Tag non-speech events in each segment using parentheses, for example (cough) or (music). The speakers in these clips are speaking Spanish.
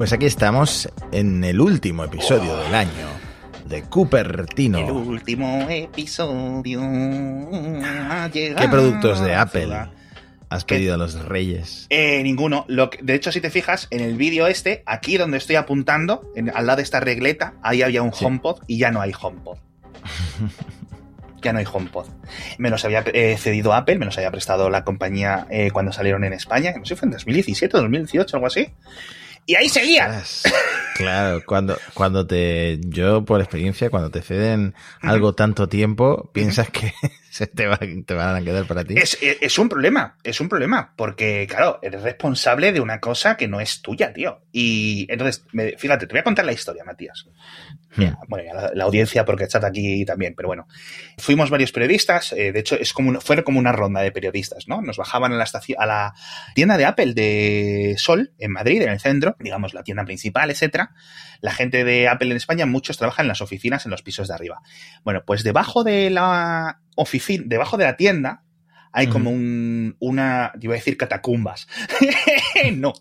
Pues aquí estamos en el último episodio del año de Cupertino. El último episodio. ha ¿Qué productos de Apple has pedido a los reyes? Eh, ninguno. Lo que- de hecho, si te fijas, en el vídeo este, aquí donde estoy apuntando, en- al lado de esta regleta, ahí había un Sí. HomePod y ya no hay HomePod. (laughs) ya no hay HomePod. Me los había eh, cedido Apple, me los había prestado la compañía eh, cuando salieron en España, no sé, fue en 2017, 2018, algo así. Y ahí. Ostras, Claro, cuando, cuando te. Yo, por experiencia, cuando te ceden algo tanto tiempo, piensas que (laughs) se te, va- te van a quedar para ti. Es, es- es un problema, es un problema, porque, claro, eres responsable de una cosa que no es tuya, tío. Y entonces, me- fíjate, te voy a contar la historia, Matías. Hmm. Bueno, ya la, la audiencia, porque está aquí también, pero bueno. Fuimos varios periodistas, eh, de hecho, es como fue como una ronda de periodistas, ¿no? Nos bajaban a la, estación, a la tienda de Apple de Sol, en Madrid, en el centro, digamos, la tienda principal, etcétera. La gente de Apple en España, muchos trabajan en las oficinas en los pisos de arriba. Bueno, pues debajo de la oficina, debajo de la tienda, hay como un, una, yo iba a decir catacumbas. (laughs) no.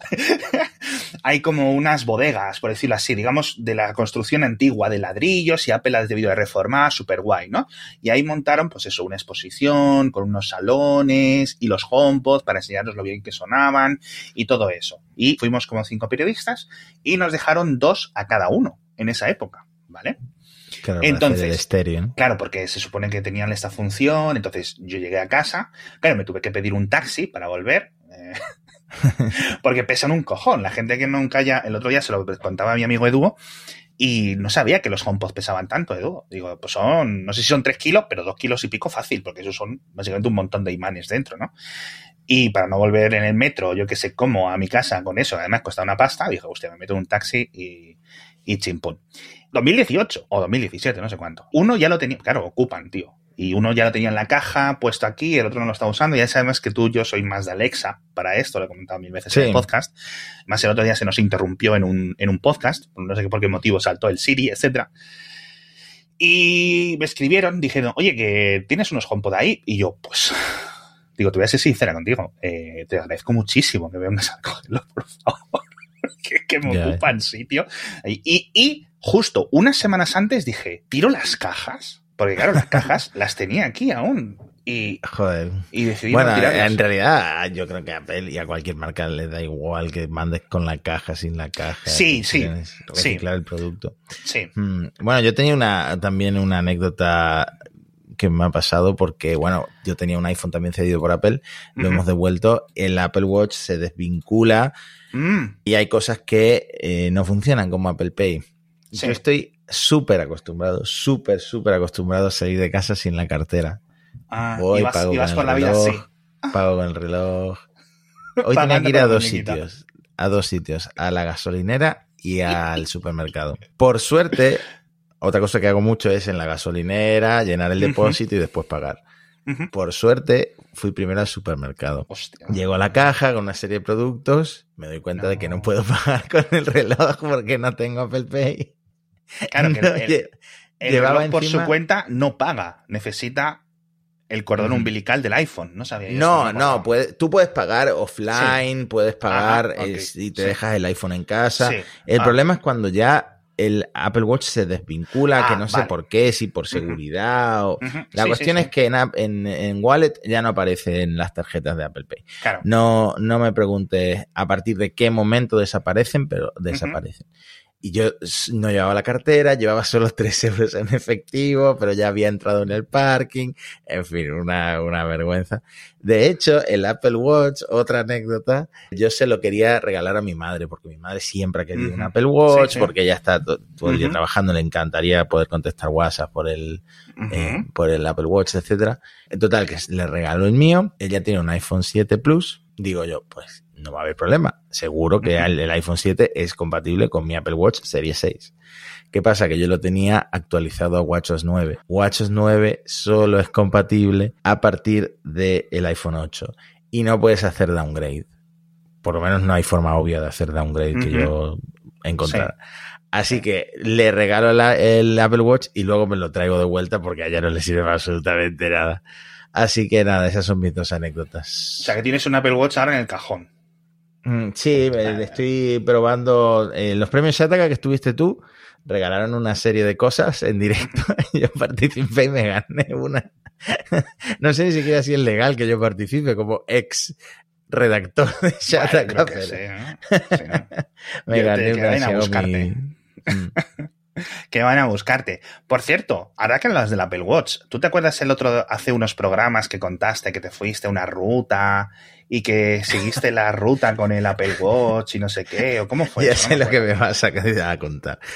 (laughs) hay como unas bodegas, por decirlo así, digamos, de la construcción antigua de ladrillos y Apple las debido de reformar, súper guay, ¿no? Y ahí montaron, pues eso, una exposición con unos salones y los HomePod para enseñarnos lo bien que sonaban y todo eso. Y fuimos como cinco periodistas y nos dejaron dos a cada uno en esa época, ¿vale? Claro, entonces-. Claro, porque se supone que tenían esta función, entonces yo llegué a casa, claro, me tuve que pedir un taxi para volver, eh, (laughs) porque pesan un cojón. La gente que nunca ya, el otro día se lo contaba a mi amigo Edu y no sabía que los HomePods pesaban tanto, Edu. Digo, pues son, no sé si son tres kilos, pero dos kilos y pico fácil, porque eso son básicamente un montón de imanes dentro, ¿no? Y para no volver en el metro, yo que sé cómo, a mi casa con eso, además cuesta una pasta, dije, hostia, me meto en un taxi y, y chimpún. 2018 o 2017, no sé cuánto. Uno ya lo tenía, claro, ocupan, tío. Y uno ya lo tenía en la caja, puesto aquí, el otro no lo estaba usando. Ya sabes que tú, yo soy más de Alexa para esto, lo he comentado mil veces en el podcast. Más el otro día se nos interrumpió en un, en un podcast, no sé por qué motivo saltó el Siri, etcétera. Y me escribieron, dijeron, oye, que tienes unos HomePod ahí. Y yo, pues, digo, te voy a ser sincera contigo. eh, te agradezco muchísimo que vengas a cogerlo, por favor. (laughs) que, que me eh. ocupan sitio. Y, y, y justo unas semanas antes dije, tiro las cajas. Porque claro, las cajas (laughs) las tenía aquí aún. Y, Joder. y decidí Bueno, no en realidad, yo creo que a Apple y a cualquier marca le da igual que mandes con la caja, sin la caja. Sí, sí, que sí. Reciclar el producto. Sí. Mm, Bueno, yo tenía una también una anécdota que me ha pasado porque, bueno, yo tenía un iPhone también cedido por Apple, lo hemos devuelto, el Apple Watch se desvincula Mm, y hay cosas que eh, no funcionan como Apple Pay. Sí. Yo estoy súper acostumbrado, súper, súper acostumbrado a salir de casa sin la cartera. ah, Voy, pago con la vida así. Pago con el reloj. (laughs) Hoy tenía que ir a dos sitios. A dos sitios. A la gasolinera y (laughs) al supermercado. Por suerte, otra cosa que hago mucho es en la gasolinera llenar el depósito y después pagar. Por suerte, fui primero al supermercado. Hostia. Llego a la caja con una serie de productos, me doy cuenta de que no puedo (laughs) pagar con el reloj porque no tengo Apple Pay. Claro que No, el, lle- el llevaba reloj por su cuenta no paga. Necesita el cordón umbilical del iPhone. No sabía No, no, puede- tú puedes pagar offline, puedes pagar Ajá, ok, eh, si te sí. dejas el iPhone en casa. Sí. El Ah. problema es cuando ya el Apple Watch se desvincula, que Ah, no sé por qué, si por seguridad o... La Sí, cuestión sí, es que en, en, en Wallet ya no aparece en las tarjetas de Apple Pay. Claro. No, no me preguntes a partir de qué momento desaparecen, pero desaparecen. Y yo no llevaba la cartera, llevaba solo (laughs) 3 euros en efectivo, pero ya había entrado en el parking. En fin, una, una vergüenza. De hecho, el Apple Watch, otra anécdota, yo se lo quería regalar a mi madre, porque mi madre siempre ha querido un. Apple Watch, Sí, sí. porque ella está to- todo el día trabajando, le encantaría poder contestar WhatsApp por el, eh, por el Apple Watch, etcétera. En total, que le regaló el mío. Ella tiene un iPhone 7 Plus. Digo yo, pues no va a haber problema. Seguro que el, el iPhone 7 es compatible con mi Apple Watch Serie 6. ¿Qué pasa? Que yo lo tenía actualizado a WatchOS 9. WatchOS 9 solo es compatible a partir del iPhone 8 y no puedes hacer downgrade. Por lo menos no hay forma obvia de hacer downgrade que yo encontrara. Así que le regalo la- el Apple Watch y luego me lo traigo de vuelta porque a ella no le sirve absolutamente nada. Así que nada, esas son mis dos anécdotas. O sea, que tienes un Apple Watch ahora en el cajón. Mm, sí, estoy probando eh, los premios Shataka que estuviste tú. Regalaron una serie de cosas en directo. (laughs) yo participé y me gané una. (laughs) no sé ni siquiera si es legal que yo participe como ex redactor de Shataka. (laughs) me gané una. Mi... (laughs) que van a buscarte. Por cierto, ahora que hablas del Apple Watch, ¿tú te acuerdas el otro, hace unos programas que contaste que te fuiste a una ruta y que seguiste la (laughs) ruta con el Apple Watch y no sé qué? ¿O cómo fue? Ya sé lo que me vas a contar. (laughs)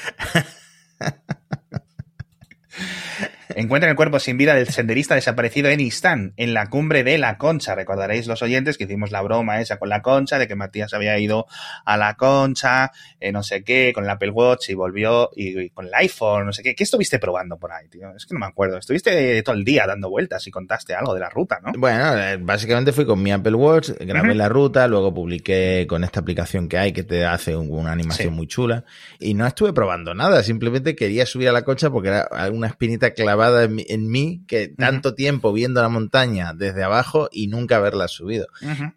Encuentran el cuerpo sin vida del senderista desaparecido en Istán, en la cumbre de la Concha. Recordaréis los oyentes que hicimos la broma esa con la Concha, de que Matías había ido a la Concha, eh, no sé qué, con el Apple Watch y volvió, y, con el iPhone, no sé qué. ¿Qué estuviste probando por ahí, tío? Es que no me acuerdo. Estuviste todo el día dando vueltas y contaste algo de la ruta, ¿no? Bueno, eh, básicamente fui con mi Apple Watch, grabé la ruta, luego publiqué con esta aplicación que hay que te hace una animación muy chula y no estuve probando nada, simplemente quería subir a la Concha porque era una espinita clavada en mí, que tanto tiempo viendo la montaña desde abajo y nunca haberla subido.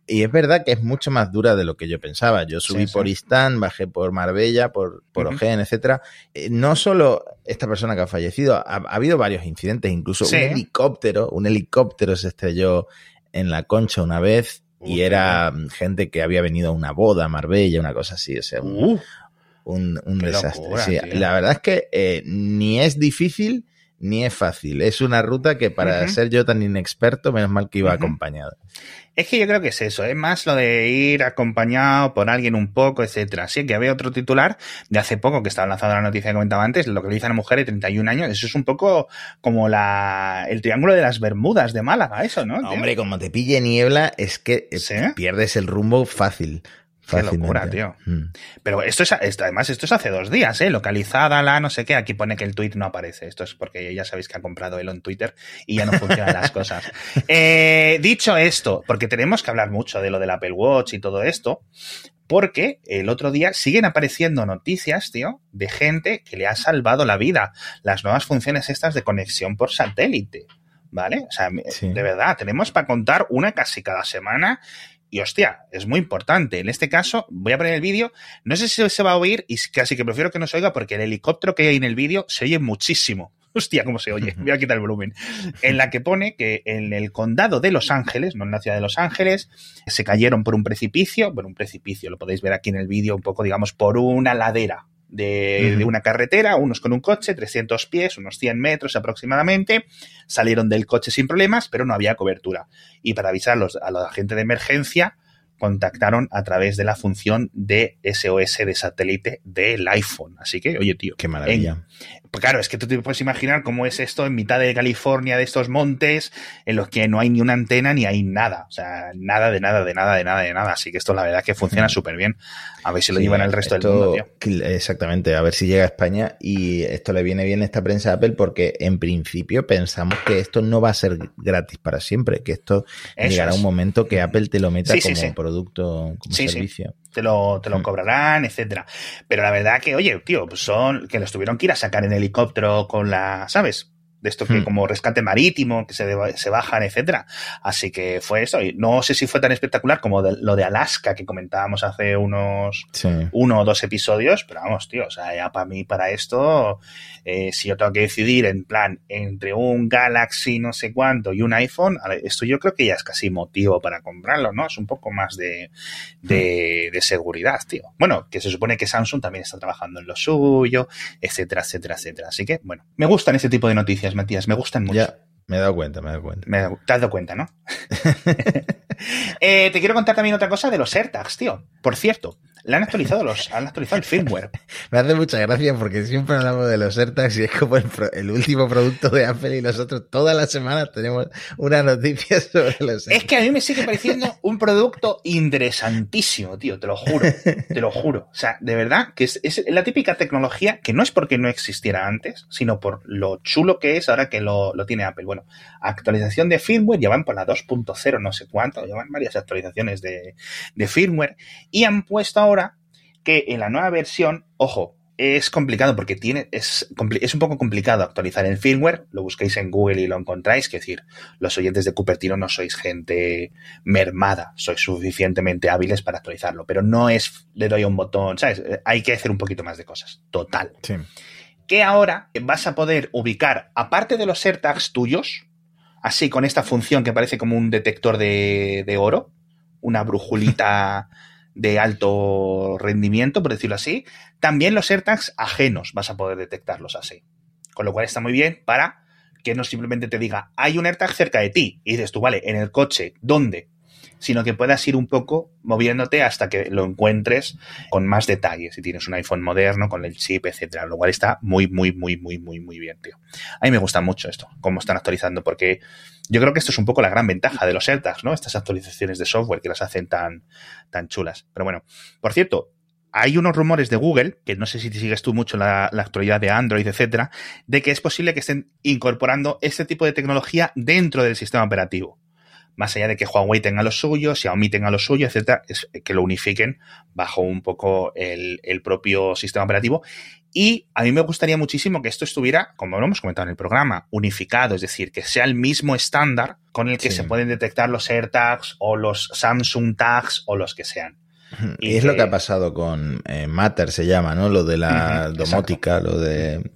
Y es verdad que es mucho más dura de lo que yo pensaba. Yo subí por Istán, bajé por Marbella, por, por Ojén, etcétera. Eh, no solo esta persona que ha fallecido, ha, habido varios incidentes, incluso un helicóptero, un helicóptero se estrelló en la concha una vez y era gente que había venido a una boda a Marbella, una cosa así, o sea, un, uh. desastre. la verdad es que eh, ni es difícil ni es fácil. Es una ruta que para ser yo tan inexperto, menos mal que iba acompañado. Es que yo creo que es eso, es más lo de ir acompañado por alguien un poco, etcétera. Sí, que había otro titular de hace poco que estaba lanzado la noticia que comentaba antes, lo que le dice a una mujer de 31 años. Eso es un poco como la el triángulo de las Bermudas de Málaga, eso, ¿no? Hombre, como te pille niebla, es que pierdes el rumbo fácil. Qué locura, tío. Mm. Pero esto es, además, esto es hace dos días, ¿eh? Localizada la no sé qué. Aquí pone que el tweet no aparece. Esto es porque ya sabéis que ha comprado él en Twitter y ya no funcionan las cosas. (laughs) Eh, dicho esto, porque tenemos que hablar mucho de lo del Apple Watch y todo esto, porque el otro día siguen apareciendo noticias, tío, de gente que le ha salvado la vida. Las nuevas funciones estas de conexión por satélite. ¿Vale? O sea, de verdad, tenemos para contar una casi cada semana y hostia, es muy importante. En este caso, voy a poner el vídeo. No sé si se va a oír y casi que prefiero que no se oiga porque el helicóptero que hay en el vídeo se oye muchísimo. (laughs) Hostia, cómo se oye. (laughs) Voy a quitar el volumen. En la que pone que en el condado de Los Ángeles, no en la ciudad de Los Ángeles, se cayeron por un precipicio. Bueno, un precipicio, lo podéis ver aquí en el vídeo, un poco, digamos, por una ladera de, una carretera, unos con un coche, 300 pies, unos 100 metros aproximadamente, salieron del coche sin problemas, pero no había cobertura. Y para avisarlos a la gente de emergencia, contactaron a través de la función de SOS de satélite del iPhone. Así que, oye, tío. Qué maravilla. pues claro, es que tú te puedes imaginar cómo es esto en mitad de California, de estos montes, en los que no hay ni una antena ni hay nada. O sea, nada de nada, de nada, de nada, de nada. Así que esto la verdad que funciona súper bien. A ver si lo llevan al resto del mundo, tío. Exactamente, a ver si llega a España y esto le viene bien a esta prensa de Apple porque en principio pensamos que esto no va a ser gratis para siempre, que esto llegará un momento que Apple te lo meta como producto, como servicio. Te lo, te lo mm. cobrarán, etcétera. Pero la verdad que, oye, tío, pues son que los tuvieron que ir a sacar en helicóptero con la, ¿sabes? De esto que hmm. como rescate marítimo, que se, se bajan, etcétera. Así que fue eso. Y no sé si fue tan espectacular como lo de Alaska que comentábamos hace unos uno o dos episodios, pero vamos, tío, o sea, ya para mí, para esto, eh, si yo tengo que decidir en plan entre un Galaxy no sé cuánto y un iPhone, esto yo creo que ya es casi motivo para comprarlo, ¿no? Es un poco más de, de, de seguridad, tío. Bueno, que se supone que Samsung también está trabajando en lo suyo, etcétera, etcétera, etcétera. Así que, bueno, me gustan ese tipo de noticias Matías, me gustan mucho. Ya, me he dado cuenta, me he dado cuenta. te has dado cuenta, ¿no? (laughs) (laughs) Eh, te quiero contar también otra cosa de los AirTags, tío. Por cierto, le han actualizado los, han actualizado el firmware. (laughs) Me hace mucha gracia porque siempre hablamos de los AirTags y es como el, último producto de Apple y nosotros todas las semanas tenemos una noticia (laughs) sobre los AirTags. Es que a mí me sigue pareciendo un producto interesantísimo, tío, te lo juro, te lo juro. O sea, de verdad que es, la típica tecnología que no es porque no existiera antes, sino por lo chulo que es ahora que lo, lo tiene Apple. Bueno, actualización de firmware, ya van por la 2.0, no sé cuánto, llevan varias actualizaciones de, de firmware y han puesto ahora que en la nueva versión, ojo, es complicado porque tiene, es, es, un poco complicado actualizar el firmware. Lo busquéis en Google y lo encontráis. Que decir, los oyentes de Cupertino no sois gente mermada, sois suficientemente hábiles para actualizarlo. Pero no es le doy un botón, ¿sabes? Hay que hacer un poquito más de cosas. Total. Sí. Que ahora vas a poder ubicar, aparte de los AirTags tuyos, así con esta función que parece como un detector de, de oro, una brujulita. (laughs) de alto rendimiento, por decirlo así, también los AirTags ajenos vas a poder detectarlos así. Con lo cual está muy bien para que no simplemente te diga, hay un AirTag cerca de ti. Y dices tú, vale, en el coche, ¿dónde? Sino que puedas ir un poco moviéndote hasta que lo encuentres con más detalles. Si tienes un iPhone moderno, con el chip, etcétera. Lo cual está muy, muy, muy, muy, muy, muy bien, tío. A mí me gusta mucho esto, cómo están actualizando, porque yo creo que esto es un poco la gran ventaja de los AirTags, ¿no? Estas actualizaciones de software que las hacen tan, tan chulas. Pero bueno, por cierto, hay unos rumores de Google, que no sé si te sigues tú mucho la, la, actualidad de Android, etcétera, de que es posible que estén incorporando este tipo de tecnología dentro del sistema operativo más allá de que Huawei tenga lo suyo, Xiaomi tenga lo suyo, etcétera, es que lo unifiquen bajo un poco el, propio sistema operativo. Y a mí me gustaría muchísimo que esto estuviera, como lo hemos comentado en el programa, unificado, es decir, que sea el mismo estándar con el que se pueden detectar los AirTags o los Samsung Tags o los que sean. Y, es lo que ha pasado con eh, Matter, se llama, ¿no? Lo de la domótica, lo de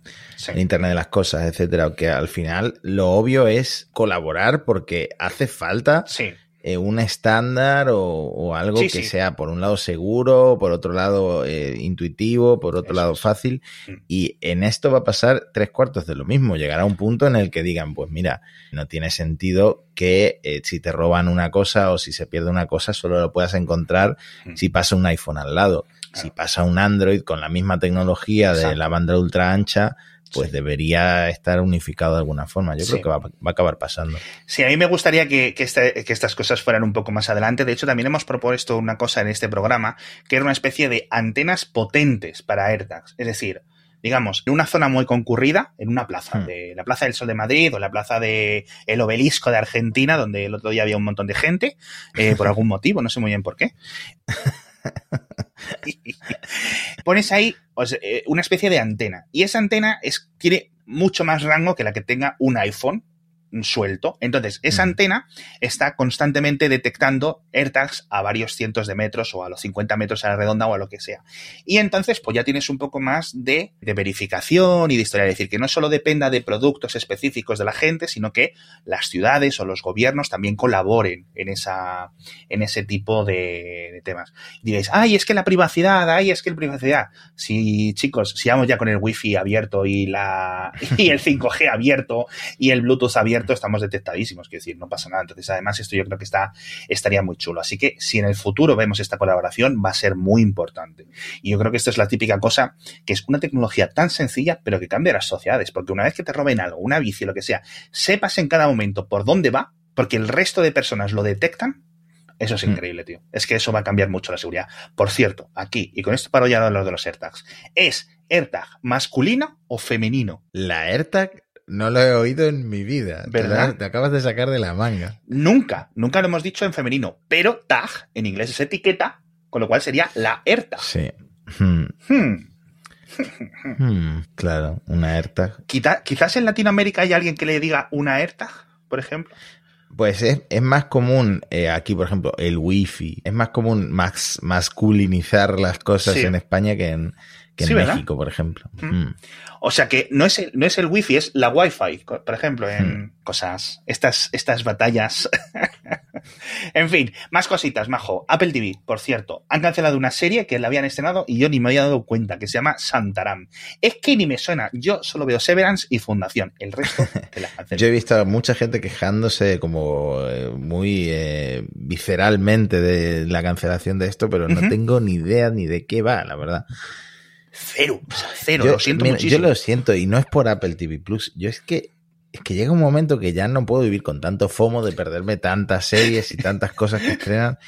Internet de las cosas, etcétera. Que al final lo obvio es colaborar porque hace falta eh, un estándar o, algo que sea por un lado seguro, por otro lado eh, intuitivo, por otro lado fácil. Mm. Y en esto va a pasar tres cuartos de lo mismo. Llegará un punto en el que digan, pues mira, no tiene sentido que eh, si te roban una cosa o si se pierde una cosa, solo lo puedas encontrar mm. si pasa un iPhone al lado. Si pasa un Android con la misma tecnología de la banda ultra ancha, pues debería estar unificado de alguna forma. Yo creo que va, a acabar pasando. Sí, a mí me gustaría que, este, que, estas cosas fueran un poco más adelante. De hecho, también hemos propuesto una cosa en este programa, que era una especie de antenas potentes para AirTags. Es decir, digamos, en una zona muy concurrida, en una plaza, hmm. de la Plaza del Sol de Madrid o la Plaza de el Obelisco de Argentina, donde el otro día había un montón de gente, eh, por (laughs) algún motivo, no sé muy bien por qué. (laughs) Pones ahí eh, una especie de antena. Y esa antena es, tiene mucho más rango que la que tenga un iPhone suelto. Entonces, esa antena está constantemente detectando AirTags a varios cientos de metros o a los 50 metros a la redonda o a lo que sea. Y entonces, pues ya tienes un poco más de, verificación y de historia. Es decir, que no solo dependa de productos específicos de la gente, sino que las ciudades o los gobiernos también colaboren en esa, en ese tipo de, temas. diréis, ay, es que la privacidad, ay, es que la privacidad. Si, chicos, si vamos ya con el wifi abierto y la, y el (laughs) 5G abierto y el Bluetooth abierto, estamos detectadísimos, quiero decir, no pasa nada. Entonces, además, esto yo creo que está, estaría muy chulo. Así que si en el futuro vemos esta colaboración, va a ser muy importante. Y yo creo que esto es la típica cosa, que es una tecnología tan sencilla, pero que cambia las sociedades, porque una vez que te roben algo, una bici, lo que sea, sepas en cada momento por dónde va, porque el resto de personas lo detectan, eso es mm. increíble, tío. Es que eso va a cambiar mucho la seguridad. Por cierto, aquí, y con esto paro ya de hablar de los AirTags, ¿es AirTag masculino o femenino? La AirTag no lo he oído en mi vida. ¿Verdad? Te, acabas de sacar de la manga. Nunca, nunca lo hemos dicho en femenino. Pero tag en inglés es etiqueta, con lo cual sería la AirTag. Sí. Hmm. Hmm. (laughs) Hmm, claro, una AirTag. quizás en Latinoamérica hay alguien que le diga una AirTag, por ejemplo. Pues es, más común eh, aquí, por ejemplo, el wifi. Es más común masculinizar las cosas en España que en, en México, por ejemplo. Mm. O sea que no es, el, no es el wifi, es la wifi, por ejemplo, en mm. cosas, estas, estas batallas. (laughs) en fin, más cositas, majo. Apple TV, por cierto, han cancelado una serie que la habían estrenado y yo ni me había dado cuenta, que se llama Santaram. Es que ni me suena, yo solo veo Severance y Fundación, el resto de las (laughs) Yo he visto a mucha gente quejándose como eh, muy eh, visceralmente de la cancelación de esto, pero no tengo ni idea ni de qué va, la verdad. Cero, cero, yo, lo siento muchísimo. Yo lo siento, y no es por Apple TV Plus. Yo es que es que llega un momento que ya no puedo vivir con tanto FOMO de perderme tantas series y tantas cosas que estrenan.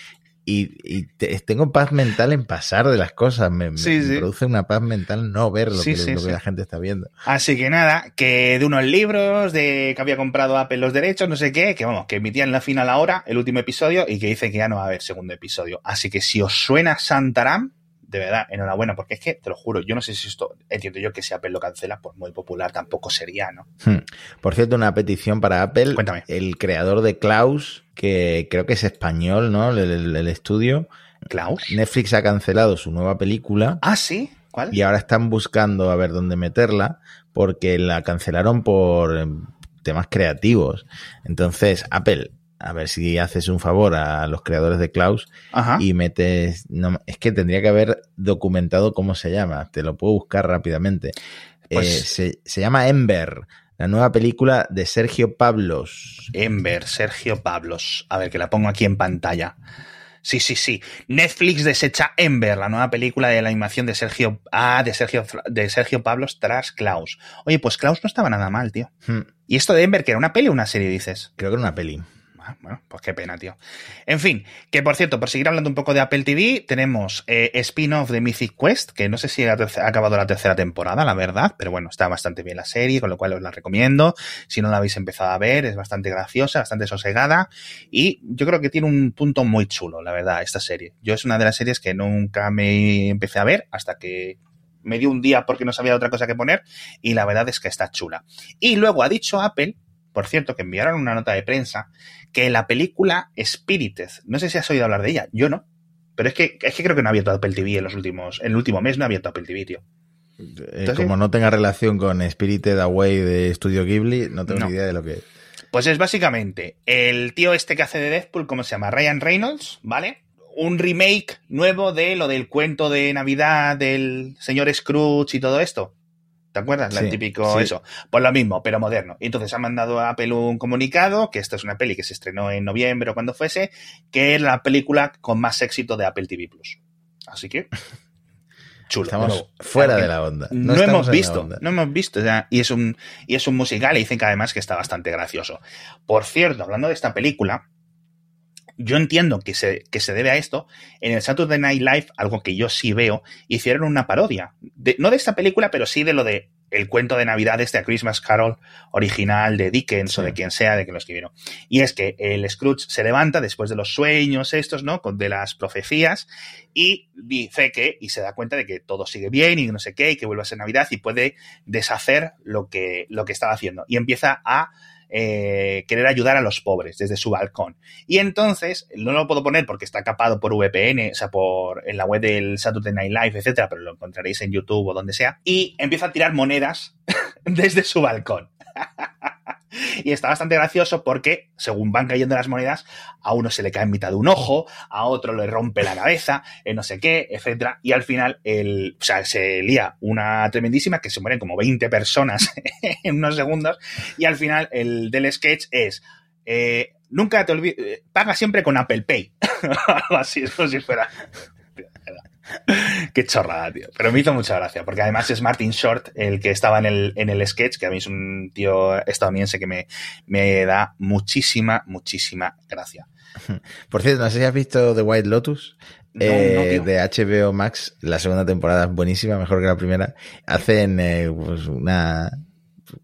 Y, tengo paz mental en pasar de las cosas. Me, produce una paz mental no ver lo, que, la gente está viendo. Así que nada, que de unos libros, de que había comprado Apple los derechos, no sé qué, que vamos, que emitían la final ahora, el último episodio, y que dice que ya no va a haber segundo episodio. Así que si os suena Santaram, de verdad, enhorabuena, porque es que, te lo juro, yo no sé si esto, entiendo yo que si Apple lo cancela, pues muy popular tampoco sería, ¿no? Hmm. Por cierto, una petición para Apple. Cuéntame. El creador de Klaus, que creo que es español, ¿no? El, el- el estudio. ¿Klaus? Netflix ha cancelado su nueva película Ah, sí, ¿cuál? y ahora están buscando a ver dónde meterla porque la cancelaron por temas creativos. Entonces, Apple, a ver si haces un favor a los creadores de Klaus Ajá. y metes. No, es que tendría que haber documentado cómo se llama. Te lo puedo buscar rápidamente. Pues- Eh, se, se llama Ember, la nueva película de Sergio Pablos. Ember, Sergio Pablos. A ver, que la pongo aquí en pantalla. Sí, sí, sí. Netflix desecha Ember, la nueva película de la animación de Sergio, ah, de Sergio, de Sergio Pablos tras Klaus. Oye, pues Klaus no estaba nada mal, tío. Hmm, ¿Y esto de Ember, que era una peli o una serie, dices? Creo que era una peli. Ah, bueno, pues qué pena, tío. En fin, que por cierto, por seguir hablando un poco de Apple TV, tenemos eh, spin-off de Mythic Quest, que no sé si ha, ha acabado la tercera temporada, la verdad, pero bueno, está bastante bien la serie, con lo cual os la recomiendo. Si no la habéis empezado a ver, es bastante graciosa, bastante sosegada, y yo creo que tiene un punto muy chulo, la verdad, esta serie. Yo es una de las series que nunca me empecé a ver hasta que me dio un día porque no sabía otra cosa que poner, y la verdad es que está chula. Y luego ha dicho Apple, por cierto, que enviaron una nota de prensa, que la película Spirited, no sé si has oído hablar de ella, yo no. Pero es que, es que creo que no ha abierto Apple TV en los últimos, en el último mes no ha abierto Apple TV, tío. Eh, Entonces- como no tenga relación con Spirited Away de Studio Ghibli, no tengo No. ni idea de lo que es. Pues es básicamente el tío este que hace de Deadpool, ¿cómo se llama? Ryan Reynolds, ¿vale? Un remake nuevo de lo del cuento de Navidad del señor Scrooge y todo esto. ¿Te acuerdas? El típico sí. eso. Pues lo mismo, pero moderno. Y entonces ha mandado a Apple un comunicado, que esta es una peli que se estrenó en noviembre o cuando fuese, que es la película con más éxito de Apple TV Plus. Así que. (laughs) Chulo. Estamos nuevo. fuera de la onda. no, hemos visto, onda. no hemos visto. o sea, y, es un, y es un musical y dicen que además que está bastante gracioso. Por cierto, hablando de esta película, yo entiendo que se, que se debe a esto. En el Saturday Night Live, algo que yo sí veo, hicieron una parodia. De- no de esta película, pero sí de lo de el cuento de Navidad este A Christmas Carol original de Dickens o de quien sea de que lo escribieron. Y es que el Scrooge se levanta después de los sueños estos, ¿no? De las profecías y dice que, y se da cuenta de que todo sigue bien y no sé qué, y que vuelve a ser Navidad y puede deshacer lo que, lo que estaba haciendo. Y empieza a eh, querer ayudar a los pobres desde su balcón. Y entonces, no lo puedo poner porque está capado por VPN, o sea, por en la web del Saturday Night Live, etcétera, pero lo encontraréis en YouTube o donde sea. Y empieza a tirar monedas (laughs) desde su balcón. (laughs) Y está bastante gracioso porque, según van cayendo las monedas, a uno se le cae en mitad de un ojo, a otro le rompe la cabeza, eh, no sé qué, etcétera. Y al final, el, o sea, se lía una tremendísima que se mueren como 20 personas (laughs) en unos segundos. Y al final, el del sketch es. eh, nunca te olvides. Paga siempre con Apple Pay. (laughs) Así, es como si fuera. (laughs) Qué chorrada, tío. Pero me hizo mucha gracia, porque además es Martin Short el que estaba en el, en el sketch, que a mí es un tío estadounidense que me, me da muchísima, muchísima gracia. (laughs) Por cierto, no sé si has visto The White Lotus. No, eh, no, de HBO Max, la segunda temporada es buenísima, mejor que la primera. Hacen eh, pues una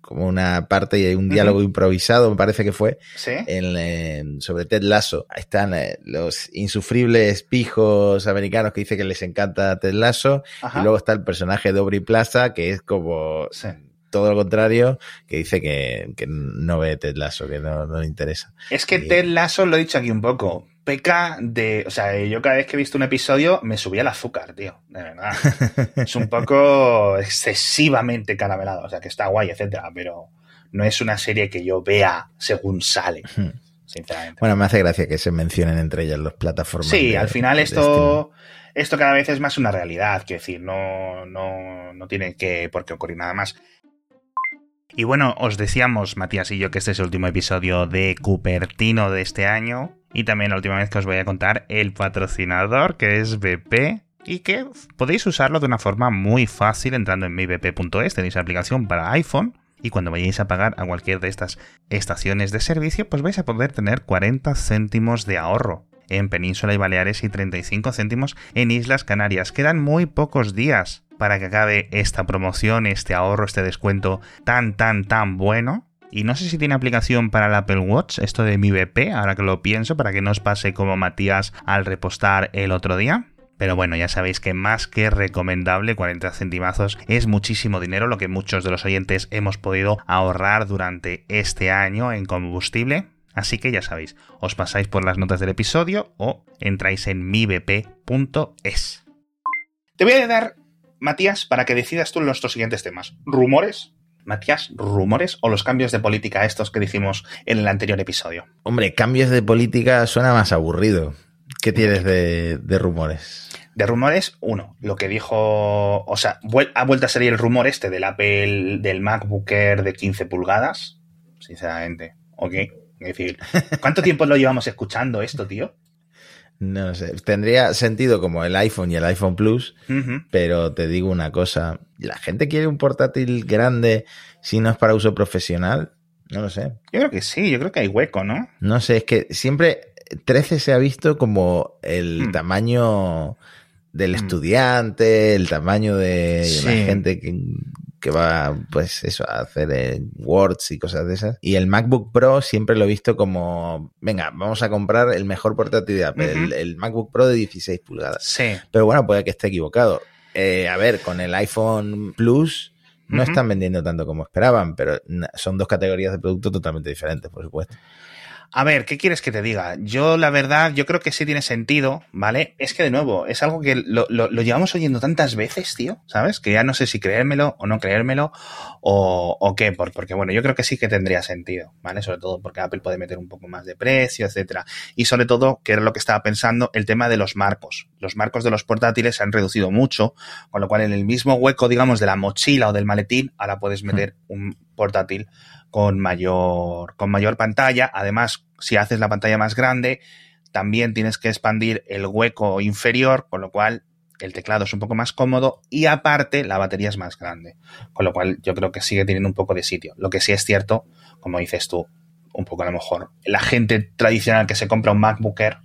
como una parte y un diálogo improvisado, me parece que fue, ¿Sí? en, eh, sobre Ted Lasso. Ahí están eh, los insufribles pijos americanos que dice que les encanta Ted Lasso. Ajá. Y luego está el personaje de Aubrey Plaza, que es como Sí. todo lo contrario, que dice que, que no ve Ted Lasso, que no, no le interesa. Es que. Ted Lasso, lo he dicho aquí un poco, peca de... O sea, yo cada vez que he visto un episodio me subía el azúcar, tío. De verdad. (laughs) es un poco excesivamente caramelado. O sea, que está guay, etcétera, pero no es una serie que yo vea según sale, sinceramente. Bueno, me hace gracia que se mencionen entre ellas las plataformas. Sí, de- al final esto, esto cada vez es más una realidad, que decir, no, no, no tiene que, por qué ocurrir nada más. Y bueno, os decíamos, Matías y yo, que este es el último episodio de Cupertino de este año. Y también la última vez que os voy a contar el patrocinador, que es BP. Y que podéis usarlo de una forma muy fácil entrando en mibp.es. Tenéis la aplicación para iPhone. Y cuando vayáis a pagar a cualquier de estas estaciones de servicio, pues vais a poder tener 40 céntimos de ahorro en Península y Baleares y 35 céntimos en Islas Canarias. Quedan muy pocos días para que acabe esta promoción, este ahorro, este descuento tan, tan, tan bueno. Y no sé si tiene aplicación para el Apple Watch, esto de mi BP, ahora que lo pienso, para que no os pase como Matías al repostar el otro día. Pero bueno, ya sabéis que más que recomendable, 40 centimazos es muchísimo dinero, lo que muchos de los oyentes hemos podido ahorrar durante este año en combustible. Así que ya sabéis, os pasáis por las notas del episodio o entráis en mibp.es. Te voy a dar, Matías, para que decidas tú nuestros siguientes temas. ¿Rumores? Matías, rumores o los cambios de política estos que dijimos en el anterior episodio? Hombre, cambios de política suena más aburrido. ¿Qué tienes de, de rumores? De rumores, uno, lo que dijo, o sea, ha vuelto a salir el rumor este del Apple, del MacBook Air de 15 pulgadas, sinceramente, ok, es decir, ¿cuánto tiempo lo llevamos escuchando esto, tío? No sé, tendría sentido como el iPhone y el iPhone Plus, pero te digo una cosa, ¿la gente quiere un portátil grande si no es para uso profesional? No lo sé. Yo creo que sí, yo creo que hay hueco, ¿no? No sé, es que siempre 13 se ha visto como el hmm. tamaño del mm. estudiante, el tamaño de la gente que, que, va, pues eso, a hacer eh, Words y cosas de esas. Y el MacBook Pro siempre lo he visto como, venga, vamos a comprar el mejor portátil de Apple, el, MacBook Pro de 16 pulgadas. Sí. Pero bueno, puede que esté equivocado. Eh, a ver, con el iPhone Plus no están vendiendo tanto como esperaban, pero son dos categorías de productos totalmente diferentes, por supuesto. A ver, ¿qué quieres que te diga? Yo, la verdad, yo creo que sí tiene sentido, ¿vale? Es que, de nuevo, es algo que lo, lo, llevamos oyendo tantas veces, tío, ¿sabes? Que ya no sé si creérmelo o no creérmelo o, o qué, porque, bueno, yo creo que sí que tendría sentido, ¿vale? Sobre todo porque Apple puede meter un poco más de precio, etcétera. Y sobre todo, que era lo que estaba pensando, el tema de los marcos. Los marcos de los portátiles se han reducido mucho, con lo cual en el mismo hueco, digamos, de la mochila o del maletín, ahora puedes meter un portátil con mayor, con mayor pantalla. Además, si haces la pantalla más grande, también tienes que expandir el hueco inferior, con lo cual el teclado es un poco más cómodo y aparte la batería es más grande. Con lo cual yo creo que sigue teniendo un poco de sitio. Lo que sí es cierto, como dices tú, un poco a lo mejor la gente tradicional que se compra un MacBook Air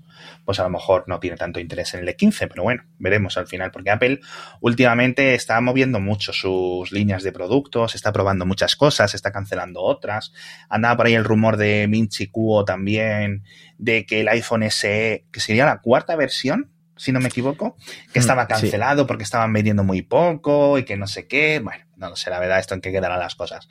pues a lo mejor no tiene tanto interés en el E15, pero bueno, veremos al final, porque Apple últimamente está moviendo mucho sus líneas de productos, está probando muchas cosas, está cancelando otras. Andaba por ahí el rumor de Minchi Kuo también, de que el iPhone SE, que sería la cuarta versión, si no me equivoco, que mm, estaba cancelado porque estaban vendiendo muy poco y que no sé qué. Bueno, no sé la verdad esto en qué quedarán las cosas.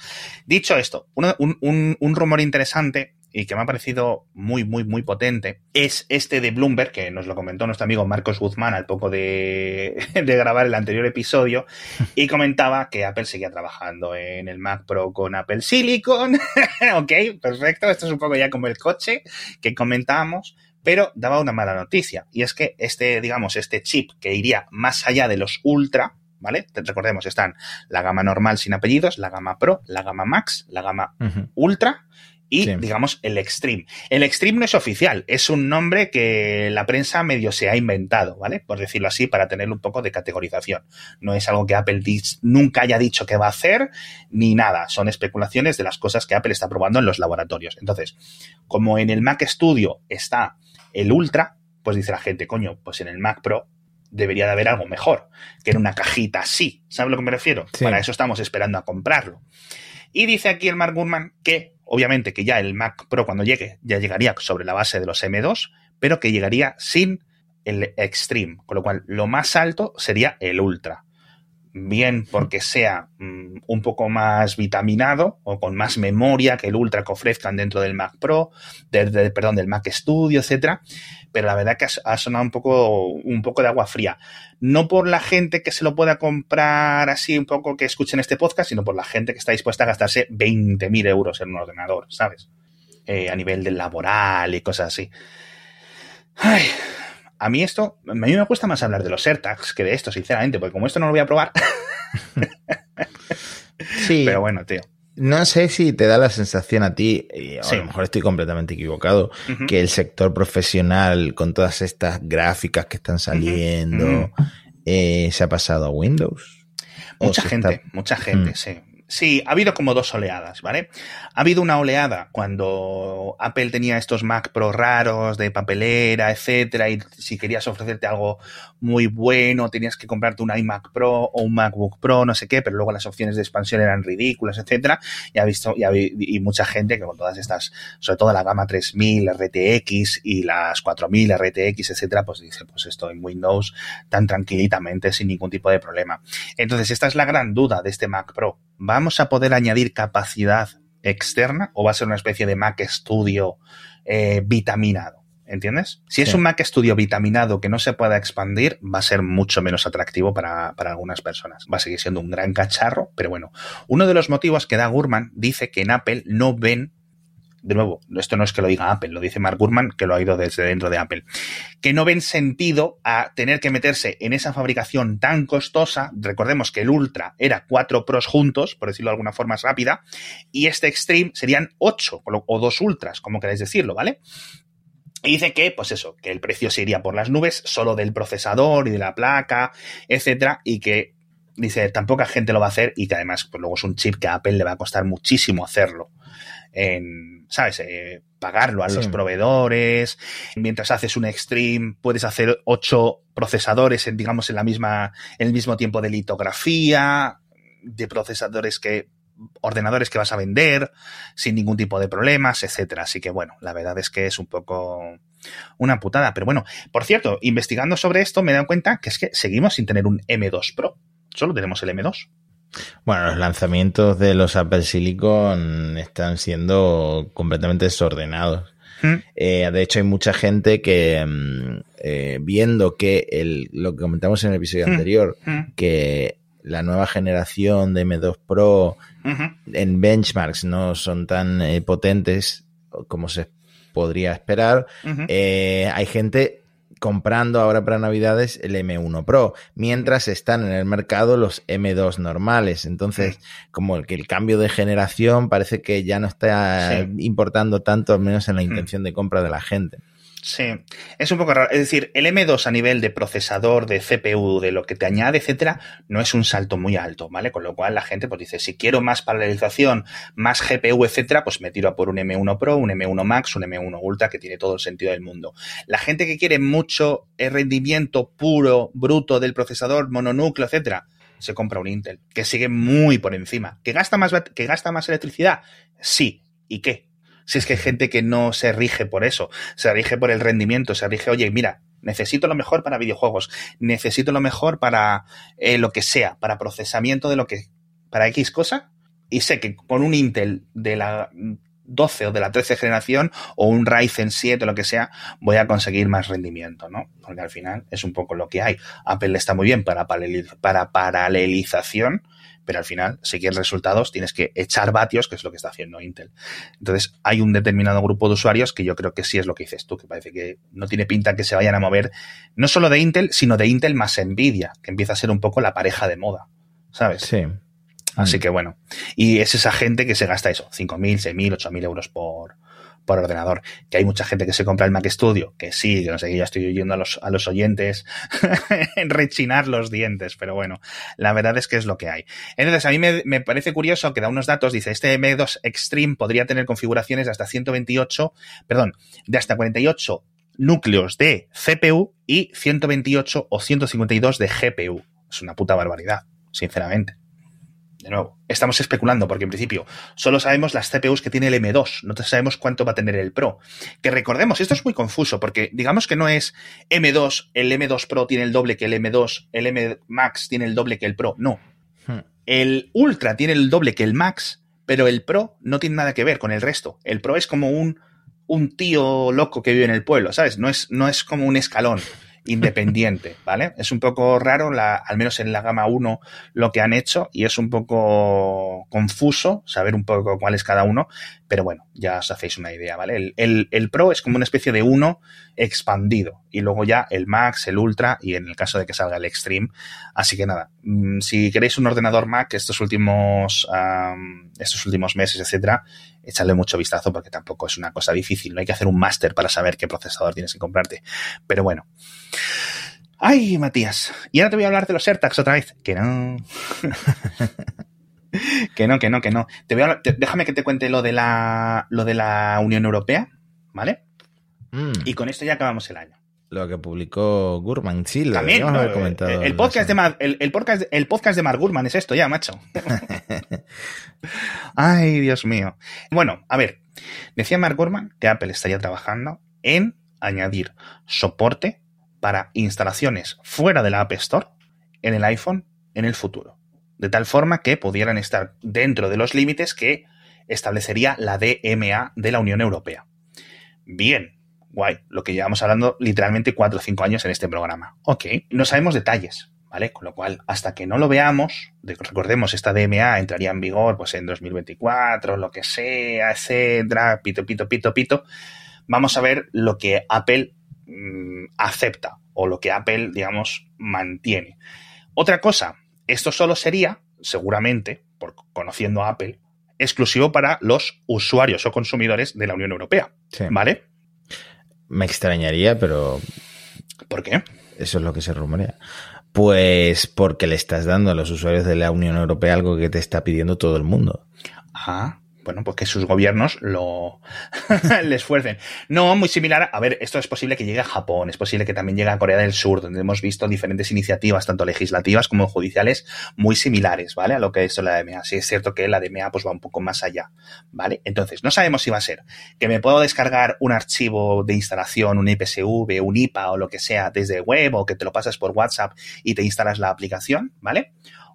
Dicho esto, un, un rumor interesante y que me ha parecido muy, muy, muy potente es este de Bloomberg, que nos lo comentó nuestro amigo Marcos Guzmán al poco de, (laughs) grabar el anterior episodio, (laughs) y comentaba que Apple seguía trabajando en el Mac Pro con Apple Silicon. (laughs) ok, perfecto, esto es un poco ya como el coche que comentábamos, pero daba una mala noticia, y es que este, digamos, este chip que iría más allá de los Ultra, ¿vale? Recordemos, están la gama normal sin apellidos, la gama Pro, la gama Max, la gama Ultra y, digamos, el Extreme. El Extreme no es oficial, es un nombre que la prensa medio se ha inventado, ¿vale? Por decirlo así, para tener un poco de categorización. No es algo que Apple nunca haya dicho que va a hacer, ni nada. Son especulaciones de las cosas que Apple está probando en los laboratorios. Entonces, como en el Mac Studio está el Ultra, pues dice la gente, coño, pues en el Mac Pro debería de haber algo mejor, que en una cajita así. ¿Sabes a lo que me refiero? Para eso estamos esperando a comprarlo. Y dice aquí el Mark Gurman que Obviamente que ya el Mac Pro cuando llegue ya llegaría sobre la base de los M2, pero que llegaría sin el Extreme, con lo cual lo más alto sería el Ultra. Bien porque sea mm, un poco más vitaminado o con más memoria que el Ultra que ofrezcan dentro del Mac Pro, perdón, del Mac Studio, etcétera, pero la verdad que ha, sonado un poco, un poco de agua fría. No por la gente que se lo pueda comprar así un poco que escuchen este podcast, sino por la gente que está dispuesta a gastarse 20.000 euros en un ordenador, ¿sabes? Eh, a nivel del laboral y cosas así. Ay, a mí esto, a mí me cuesta más hablar de los AirTags que de esto, sinceramente, porque como esto no lo voy a probar. (laughs) sí. Pero bueno, tío. No sé si te da la sensación a ti, y a lo mejor estoy completamente equivocado, que el sector profesional, con todas estas gráficas que están saliendo, eh, se ha pasado a Windows. Mucha gente, mucha gente, mm. sí. Sí, ha habido como dos oleadas, ¿vale? Ha habido una oleada cuando Apple tenía estos Mac Pro raros de papelera, etcétera, y si querías ofrecerte algo muy bueno, tenías que comprarte un iMac Pro o un MacBook Pro, no sé qué, pero luego las opciones de expansión eran ridículas, etcétera. Y ha visto, y, y mucha gente que con todas estas, sobre todo la gama 3000 RTX y las 4000 RTX, etcétera, pues dice, pues esto en Windows tan tranquilitamente, sin ningún tipo de problema. Entonces, esta es la gran duda de este Mac Pro. ¿Vamos a poder añadir capacidad externa o va a ser una especie de Mac Studio eh, vitaminado? ¿Entiendes? Si es un Mac Studio vitaminado que no se pueda expandir, va a ser mucho menos atractivo para, para, algunas personas. Va a seguir siendo un gran cacharro, pero bueno. Uno de los motivos que da Gurman dice que en Apple no ven de nuevo, esto no es que lo diga Apple, lo dice Mark Gurman, que lo ha ido desde dentro de Apple, que no ven sentido a tener que meterse en esa fabricación tan costosa. Recordemos que el Ultra era cuatro Pros juntos, por decirlo de alguna forma rápida, y este Extreme serían ocho o dos Ultras, como queráis decirlo, ¿vale? Y dice que, pues eso, que el precio se iría por las nubes solo del procesador y de la placa, etcétera, y que dice, tan poca gente lo va a hacer y que además, pues luego es un chip que a Apple le va a costar muchísimo hacerlo en, ¿sabes? Eh, pagarlo a los proveedores. Mientras haces un extreme, puedes hacer ocho procesadores en, digamos, en la misma, en el mismo tiempo de litografía, de procesadores que ordenadores que vas a vender sin ningún tipo de problemas, etcétera. Así que bueno, la verdad es que es un poco una putada. Pero bueno, por cierto, investigando sobre esto me he dado cuenta que es que seguimos sin tener un M2 Pro. Solo tenemos el M2. Bueno, los lanzamientos de los Apple Silicon están siendo completamente desordenados. Hmm. Eh, de hecho, hay mucha gente que mm, eh, viendo que el, lo que comentamos en el episodio hmm. anterior, que la nueva generación de M2 Pro en benchmarks no son tan eh, potentes como se podría esperar, hay gente comprando ahora para Navidades el M1 Pro, mientras están en el mercado los M2 normales. Entonces, como el que el cambio de generación parece que ya no está importando tanto, al menos en la intención de compra de la gente. Sí, es un poco raro. Es decir, el M2 a nivel de procesador, de CPU, de lo que te añade, etcétera, no es un salto muy alto, ¿vale? Con lo cual la gente pues dice, si quiero más paralelización, más GPU, etcétera, pues me tiro a por un M1 Pro, un M1 Max, un M1 Ultra, que tiene todo el sentido del mundo. La gente que quiere mucho rendimiento puro, bruto del procesador, mononúcleo, etcétera, se compra un Intel, que sigue muy por encima. ¿Que gasta más, que gasta más electricidad? Sí. ¿Y qué? Si es que hay gente que no se rige por eso, se rige por el rendimiento, se rige, oye, mira, necesito lo mejor para videojuegos, necesito lo mejor para eh, lo que sea, para procesamiento de lo que, para X cosa, y sé que con un Intel de la 12 o de la 13 generación o un Ryzen 7 o lo que sea, voy a conseguir más rendimiento, ¿no? Porque al final es un poco lo que hay. Apple está muy bien para, para paralelización, pero al final, si quieres resultados, tienes que echar vatios, que es lo que está haciendo Intel. Entonces, hay un determinado grupo de usuarios que yo creo que sí es lo que dices tú, que parece que no tiene pinta que se vayan a mover, no solo de Intel, sino de Intel más Nvidia, que empieza a ser un poco la pareja de moda, ¿sabes? Sí. Así que bueno, y es esa gente que se gasta eso, 5.000, 6.000, 8.000 euros por, por ordenador. Que hay mucha gente que se compra el Mac Studio, que sí, que no sé, que ya estoy oyendo a los, a los oyentes (laughs) rechinar los dientes, pero bueno, la verdad es que es lo que hay. Entonces, a mí me, me parece curioso que da unos datos, dice, este M2 Extreme podría tener configuraciones de hasta 128, perdón, de hasta 48 núcleos de CPU y 128 o 152 de GPU. Es una puta barbaridad, sinceramente de nuevo, estamos especulando porque en principio solo sabemos las CPUs que tiene el M2, no sabemos cuánto va a tener el Pro. Que recordemos, esto es muy confuso porque digamos que no es M2, el M2 Pro tiene el doble que el M2, el M Max tiene el doble que el Pro, no. Hmm. El Ultra tiene el doble que el Max, pero el Pro no tiene nada que ver con el resto. El Pro es como un, un tío loco que vive en el pueblo, ¿sabes? No es, no es como un escalón independiente, (laughs) ¿vale? Es un poco raro, la, al menos en la gama 1, lo que han hecho y es un poco confuso saber un poco cuál es cada uno, pero bueno, ya os hacéis una idea, ¿vale? El, el, Pro es como una especie de uno expandido y luego ya el Max, el Ultra y en el caso de que salga el Extreme. Así que nada, mm, si queréis un ordenador Mac estos últimos, estos últimos meses, etcétera, echadle mucho vistazo porque tampoco es una cosa difícil. No hay que hacer un máster para saber qué procesador tienes que comprarte. Pero bueno. Ay, Matías. Y ahora te voy a hablar de los AirTags otra vez. Que no. (laughs) (laughs) que no, que no, que no. Te voy déjame que te cuente lo de la, lo de la Unión Europea, ¿vale? Mm. Y con esto ya acabamos el año. Lo que publicó Gurman, sí, lo También, haber comentado. El, podcast de el, podcast, el podcast de Mark Gurman es esto ya, macho. (laughs) Ay, Dios mío. Bueno, a ver, decía Mark Gurman que Apple estaría trabajando en añadir soporte para instalaciones fuera de la App Store en el iPhone en el futuro. De tal forma que pudieran estar dentro de los límites que establecería la DMA de la Unión Europea. Bien, guay, lo que llevamos hablando literalmente cuatro o cinco años en este programa. Ok, no sabemos detalles, ¿vale? Con lo cual, hasta que no lo veamos, recordemos, esta DMA entraría en vigor pues en 2024, lo que sea, etcétera, pito, pito, pito, pito, vamos a ver lo que Apple mm, acepta o lo que Apple, digamos, mantiene. Otra cosa, esto solo sería, seguramente, por conociendo a Apple, exclusivo para los usuarios o consumidores de la Unión Europea, ¿vale? Me extrañaría, pero. ¿Por qué? Eso es lo que se rumorea. Pues porque le estás dando a los usuarios de la Unión Europea algo que te está pidiendo todo el mundo. Ah, bueno, pues que sus gobiernos lo (laughs) le esfuercen. No, muy similar. A ver, esto es posible que llegue a Japón, es posible que también llegue a Corea del Sur, donde hemos visto diferentes iniciativas, tanto legislativas como judiciales, muy similares, ¿vale? A lo que es la DMA. Sí es cierto que la DMA pues va un poco más allá, ¿vale? Entonces, no sabemos si va a ser que me puedo descargar un archivo de instalación, un IPSV, un IPA o lo que sea desde web o que te lo pasas por WhatsApp y te instalas la aplicación, ¿vale?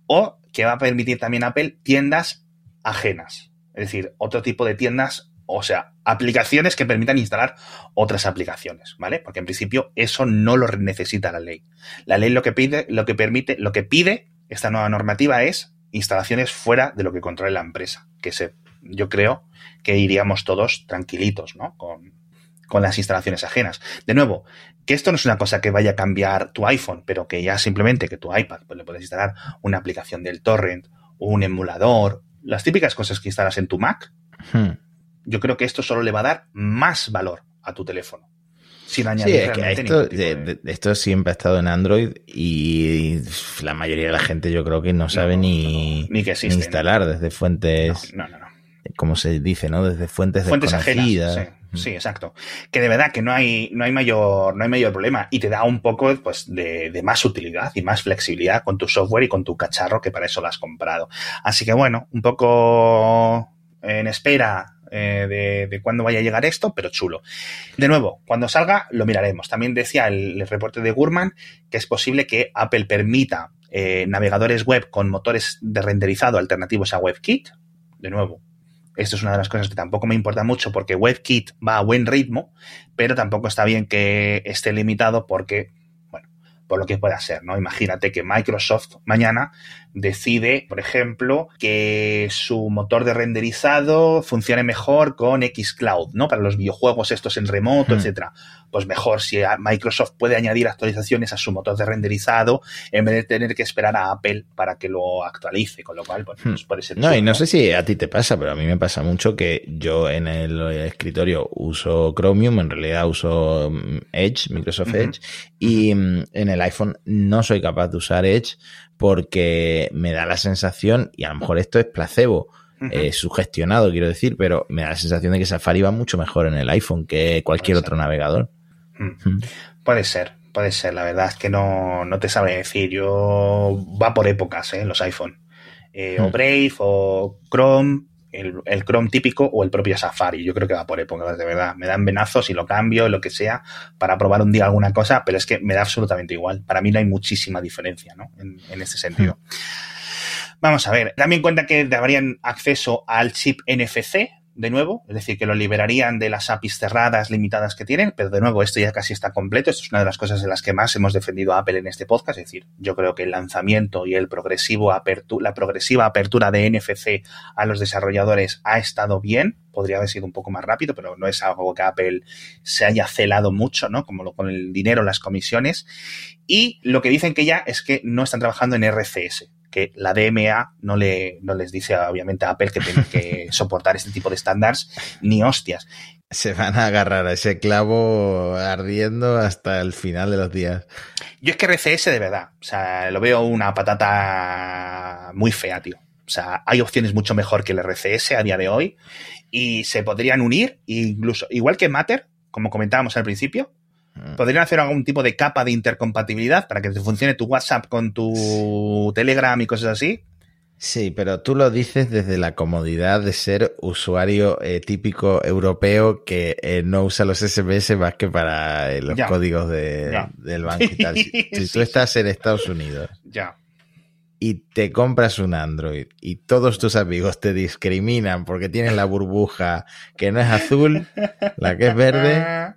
O que va a permitir también Apple tiendas ajenas, es decir, otro tipo de tiendas, o sea, aplicaciones que permitan instalar otras aplicaciones, ¿vale? Porque en principio eso no lo necesita la ley. La ley lo que pide, lo que permite, lo que pide esta nueva normativa es instalaciones fuera de lo que controla la empresa, que se, yo creo que iríamos todos tranquilitos, ¿no? Con, con las instalaciones ajenas. De nuevo, que esto no es una cosa que vaya a cambiar tu iPhone, pero que ya simplemente que tu iPad pues, le puedes instalar una aplicación del torrent, un emulador, las típicas cosas que instalas en tu Mac, hmm. yo creo que esto solo le va a dar más valor a tu teléfono. Sin añadir sí, esto, esto siempre ha estado en Android y la mayoría de la gente yo creo que no sabe ni, ni, que instalar desde fuentes. No, no, no, Como se dice, ¿no? Desde fuentes, fuentes desconocidas. Ajenas, Sí, exacto. Que de verdad que no hay, no hay mayor, no hay mayor problema y te da un poco pues, de, de, más utilidad y más flexibilidad con tu software y con tu cacharro que para eso lo has comprado. Así que bueno, un poco en espera eh, de, de cuándo vaya a llegar esto, pero chulo. De nuevo, cuando salga lo miraremos. También decía el, reporte de Gurman que es posible que Apple permita eh, navegadores web con motores de renderizado alternativos a WebKit. De nuevo, esto es una de las cosas que tampoco me importa mucho porque WebKit va a buen ritmo, pero tampoco está bien que esté limitado porque, bueno, por lo que pueda ser, ¿no? Imagínate que Microsoft mañana decide, por ejemplo, que su motor de renderizado funcione mejor con Xcloud, ¿no? Para los videojuegos estos en remoto, hmm. etcétera. Pues mejor si Microsoft puede añadir actualizaciones a su motor de renderizado en vez de tener que esperar a Apple para que lo actualice, con lo cual, pues, hmm. pues puede ser. No, y no sé si a ti te pasa, pero a mí me pasa mucho que yo en el escritorio uso Chromium, en realidad uso mm, Edge, Microsoft Edge, y mm, en el iPhone no soy capaz de usar Edge porque me da la sensación, y a lo mejor esto es placebo, eh, sugestionado, quiero decir, pero me da la sensación de que Safari va mucho mejor en el iPhone que cualquier otro navegador. Puede ser, puede ser. La verdad es que no, no te sabe decir. Yo va por épocas, ¿eh? Los iPhone. Eh, o Brave o Chrome el, Chrome típico o el propio Safari. Yo creo que va por épocas, de verdad. Me dan venazos y lo cambio, lo que sea, para probar un día alguna cosa, pero es que me da absolutamente igual. Para mí no hay muchísima diferencia, ¿no? En, en este sentido. Hmm. Vamos a ver, también cuenta que darían acceso al chip NFC, de nuevo, es decir, que lo liberarían de las APIs cerradas limitadas que tienen, pero de nuevo, esto ya casi está completo. Esto es una de las cosas en las que más hemos defendido a Apple en este podcast. Es decir, yo creo que el lanzamiento y la progresiva apertura de NFC a los desarrolladores ha estado bien. Podría haber sido un poco más rápido, pero no es algo que Apple se haya celado mucho, ¿no? Como lo, con el dinero, las comisiones. Y lo que dicen que ya es que no están trabajando en RCS que la DMA no, le, no les dice obviamente a Apple que tiene que (laughs) soportar este tipo de estándares ni hostias. Se van a agarrar a ese clavo ardiendo hasta el final de los días. Yo es que RCS de verdad, o sea, lo veo una patata muy fea, tío. O sea, hay opciones mucho mejor que el RCS a día de hoy y se podrían unir, incluso, igual que Matter, como comentábamos al principio. Podrían hacer algún tipo de capa de intercompatibilidad para que te funcione tu WhatsApp con tu Telegram y cosas así. Sí, pero tú lo dices desde la comodidad de ser usuario eh, típico europeo que eh, no usa los SMS más que para eh, los códigos del banco y tal. Si, (laughs) tú estás en Estados Unidos ya. y te compras un Android y todos tus amigos te discriminan porque tienes la burbuja que no es azul, la que es verde, (laughs)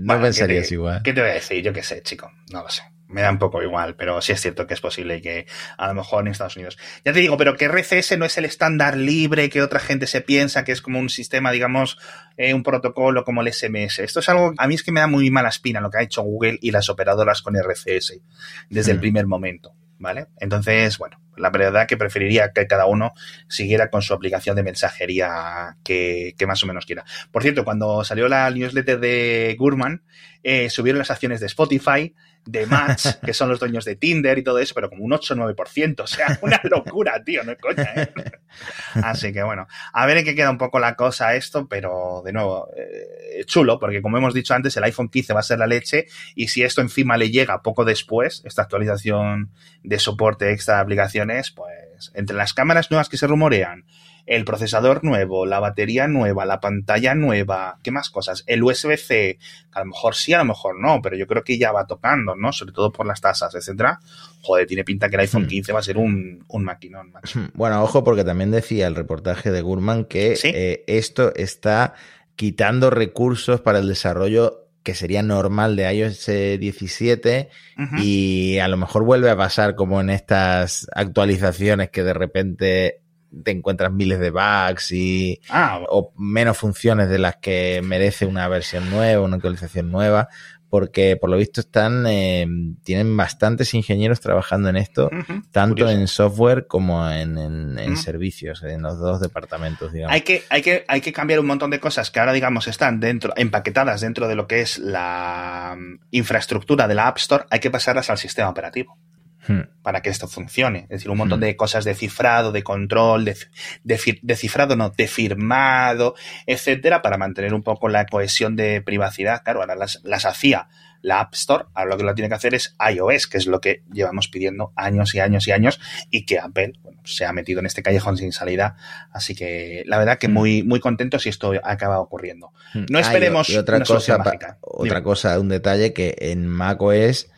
no pensarías igual. ¿Qué te voy a decir? Yo qué sé, chico, no lo sé me da un poco igual, pero sí es cierto que es posible que a lo mejor en Estados Unidos. Ya te digo, pero que RCS no es el estándar libre que otra gente se piensa que es como un sistema, digamos, eh, un protocolo como el SMS. Esto es algo, a mí es que me da muy mala espina lo que ha hecho Google y las operadoras con RCS desde el hmm. primer momento. ¿Vale? Entonces, bueno, la verdad que preferiría que cada uno siguiera con su aplicación de mensajería que, más o menos quiera. Por cierto, cuando salió la newsletter de Gurman, eh, subieron las acciones de Spotify, de Match, que son los dueños de Tinder y todo eso, pero como un 8 o 9%. O sea, una locura, tío, no es coña, ¿eh? Así que bueno, a ver en qué queda un poco la cosa esto, pero de nuevo, eh, chulo, porque como hemos dicho antes, el iPhone 15 va a ser la leche y si esto encima le llega poco después, esta actualización de soporte extra de aplicaciones, pues entre las cámaras nuevas que se rumorean, el procesador nuevo, la batería nueva, la pantalla nueva, ¿qué más cosas? El USB-C, a lo mejor sí, a lo mejor no, pero yo creo que ya va tocando, ¿no? Sobre todo por las tasas, etcétera. Joder, tiene pinta que el iPhone 15 hmm. va a ser un, un maquinón, macho. Hmm. Bueno, ojo, porque también decía el reportaje de Gurman que eh, esto está quitando recursos para el desarrollo que sería normal de iOS 17 y a lo mejor vuelve a pasar como en estas actualizaciones que de repente te encuentras miles de bugs y ah, o menos funciones de las que merece una versión nueva, una actualización nueva, porque por lo visto están eh, tienen bastantes ingenieros trabajando en esto, tanto en software como en, servicios, en los dos departamentos, digamos. Hay que, hay, que, hay que cambiar un montón de cosas que ahora, digamos, están dentro, empaquetadas dentro de lo que es la mm, infraestructura de la App Store, hay que pasarlas al sistema operativo. Hmm. para que esto funcione. Es decir, un montón hmm. de cosas de cifrado, de control, de, de, cifrado no, de firmado, etcétera, para mantener un poco la cohesión de privacidad. Claro, ahora las, las hacía la App Store, ahora lo que lo tiene que hacer es iOS, que es lo que llevamos pidiendo años y años y años, y que Apple bueno, se ha metido en este callejón sin salida. Así que la verdad que hmm. muy, muy contento si esto acaba ocurriendo. No esperemos otra cosa, Otra cosa, un detalle que en macOS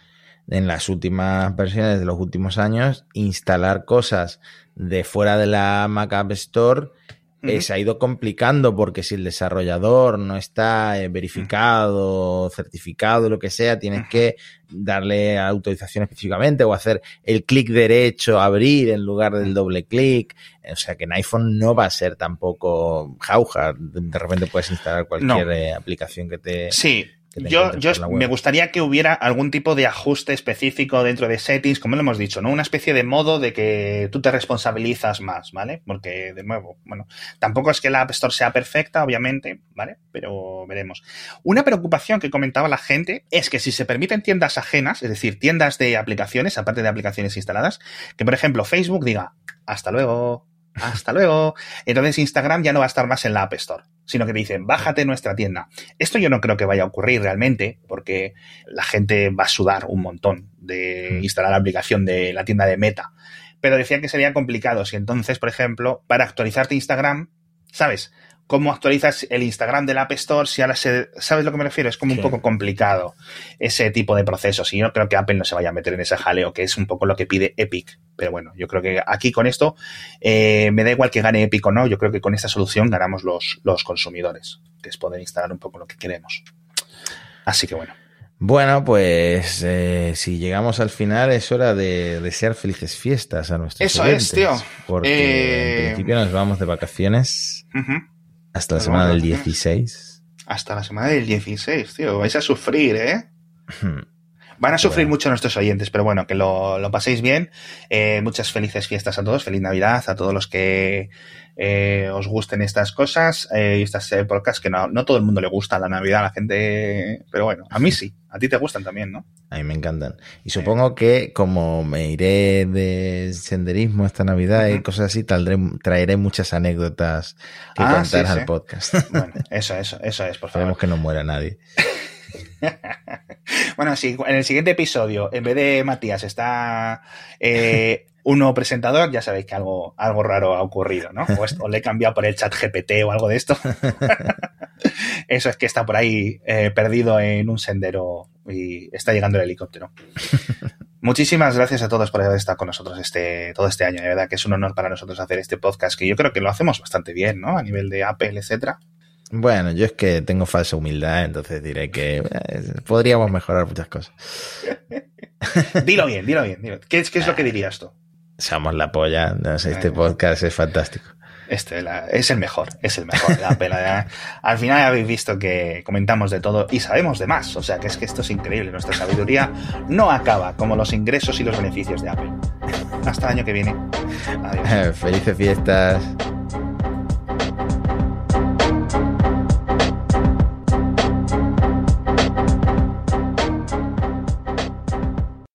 en las últimas versiones de los últimos años, instalar cosas de fuera de la Mac App Store eh, se ha ido complicando porque si el desarrollador no está eh, verificado, certificado, lo que sea, tienes que darle autorización específicamente o hacer el clic derecho, abrir en lugar del doble clic. O sea que en iPhone no va a ser tampoco jauja. De repente puedes instalar cualquier eh, aplicación que te, sí. Yo, yo me gustaría que hubiera algún tipo de ajuste específico dentro de settings, como lo hemos dicho, ¿no? Una especie de modo de que tú te responsabilizas más, ¿vale? Porque, de nuevo, bueno, tampoco es que la App Store sea perfecta, obviamente, ¿vale? Pero veremos. Una preocupación que comentaba la gente es que si se permiten tiendas ajenas, es decir, tiendas de aplicaciones, aparte de aplicaciones instaladas, que por ejemplo Facebook diga, hasta luego, hasta luego. Entonces Instagram ya no va a estar más en la App Store, sino que te dicen, bájate nuestra tienda. Esto yo no creo que vaya a ocurrir realmente, porque la gente va a sudar un montón de mm. instalar la aplicación de la tienda de Meta. Pero decía que sería complicado si entonces, por ejemplo, para actualizarte Instagram, ¿sabes? Cómo actualizas el Instagram del App Store si ahora se, ¿sabes lo que me refiero? Es como un poco complicado ese tipo de procesos y yo creo que Apple no se vaya a meter en ese jaleo, que es un poco lo que pide Epic. Pero bueno, yo creo que aquí con esto eh, me da igual que gane Epic o no, yo creo que con esta solución ganamos los, los consumidores, que es poder instalar un poco lo que queremos. Así que bueno. Bueno, pues eh, si llegamos al final es hora de desear felices fiestas a nuestros Eso es, tío. Porque en eh, principio nos vamos de vacaciones. Hasta la semana del 16. Hasta la semana del 16, tío. Vais a sufrir, ¿eh? Van a sufrir mucho nuestros oyentes, pero bueno, que lo, lo paséis bien. Eh, muchas felices fiestas a todos, feliz Navidad a todos los que eh, os gusten estas cosas eh, y estas épocas que no, no todo el mundo le gusta la Navidad, a la gente, pero bueno, a mí sí, a ti te gustan también, ¿no? A mí me encantan. Y supongo que como me iré de senderismo esta Navidad y cosas así, traeré muchas anécdotas que ah, contar al podcast. (laughs) Bueno, eso, eso, eso es, por favor. Esperemos que no muera nadie. (laughs) bueno, si en el siguiente episodio, en vez de Matías, está eh, uno presentador, ya sabéis que algo, algo raro ha ocurrido, ¿no? O, le he cambiado por el chat GPT o algo de esto. (laughs) Eso es que está por ahí eh, perdido en un sendero y está llegando el helicóptero. Muchísimas gracias a todos por haber estado con nosotros este, todo este año. De verdad que es un honor para nosotros hacer este podcast, que yo creo que lo hacemos bastante bien, ¿no? A nivel de Apple, etcétera. Bueno, yo es que tengo falsa humildad, entonces diré que eh, podríamos mejorar muchas cosas. (laughs) dilo bien, dilo bien. ¿Qué, ¿Qué, es lo que dirías tú? Somos la polla. No sé, este podcast es fantástico. Este es el mejor, es el mejor. La pela, Al final habéis visto que comentamos de todo y sabemos de más. O sea que es que esto es increíble. Nuestra sabiduría no acaba como los ingresos y los beneficios de Apple. Hasta el año que viene. Adiós. (laughs) Felices fiestas.